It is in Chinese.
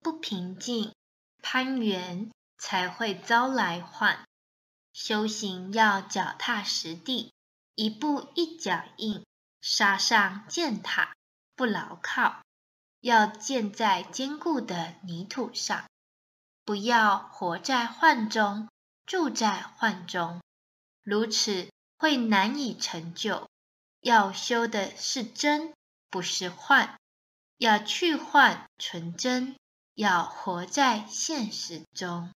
不平静，攀缘才会遭来患。修行要脚踏实地，一步一脚印，沙上建塔不牢靠，要建在坚固的泥土上。不要活在幻中，住在幻中，如此会难以成就。要修的是真，不是幻。要去幻存真，要活在现实中。